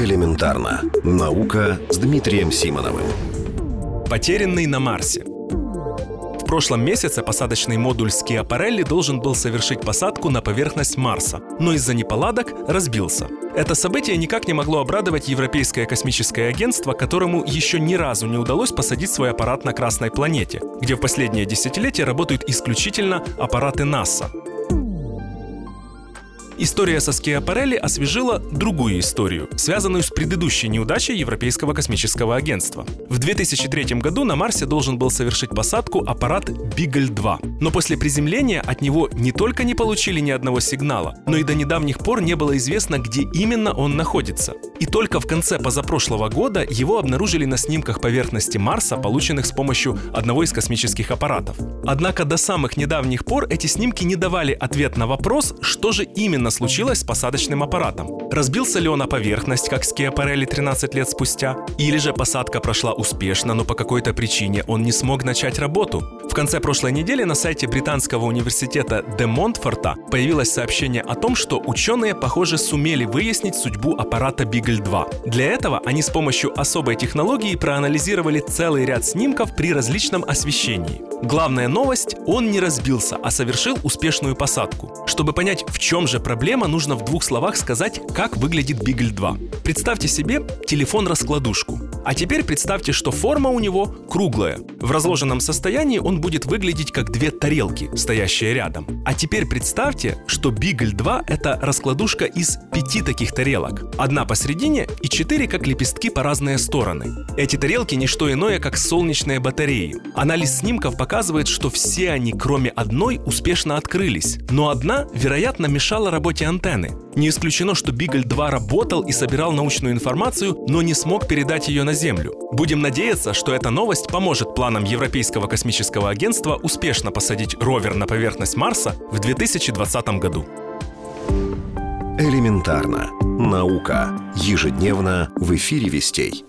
Элементарно. Наука с Дмитрием Симоновым. Потерянный на Марсе. В прошлом месяце посадочный модуль Скиапарелли должен был совершить посадку на поверхность Марса, но из-за неполадок разбился. Это событие никак не могло обрадовать Европейское космическое агентство, которому еще ни разу не удалось посадить свой аппарат на Красной планете, где в последние десятилетия работают исключительно аппараты НАСА. История со Скиапарелли освежила другую историю, связанную с предыдущей неудачей Европейского космического агентства. В 2003 году на Марсе должен был совершить посадку аппарат Бигль-2. Но после приземления от него не только не получили ни одного сигнала, но и до недавних пор не было известно, где именно он находится. И только в конце позапрошлого года его обнаружили на снимках поверхности Марса, полученных с помощью одного из космических аппаратов. Однако до самых недавних пор эти снимки не давали ответ на вопрос, что же именно именно случилось с посадочным аппаратом. Разбился ли он о поверхность, как Скиапарелли 13 лет спустя? Или же посадка прошла успешно, но по какой-то причине он не смог начать работу? В конце прошлой недели на сайте британского университета Де Монтфорта появилось сообщение о том, что ученые, похоже, сумели выяснить судьбу аппарата Бигль-2. Для этого они с помощью особой технологии проанализировали целый ряд снимков при различном освещении. Главная новость – он не разбился, а совершил успешную посадку. Чтобы понять, в чем же проблема, нужно в двух словах сказать, как выглядит Бигль 2. Представьте себе телефон-раскладушку. А теперь представьте, что форма у него круглая. В разложенном состоянии он будет выглядеть как две тарелки, стоящие рядом. А теперь представьте, что Бигль 2 — это раскладушка из пяти таких тарелок. Одна посередине и четыре как лепестки по разные стороны. Эти тарелки не что иное, как солнечные батареи. Анализ снимков показывает, что все они, кроме одной, успешно открылись. Но одна, вероятно, мешала работе антенны. Не исключено, что Бигль 2 работал и собирал научную информацию, но не смог передать ее на Землю. Будем надеяться, что эта новость поможет планам Европейского космического агентства успешно посадить ровер на поверхность Марса в 2020 году. Элементарно. Наука. Ежедневно в эфире Вестей.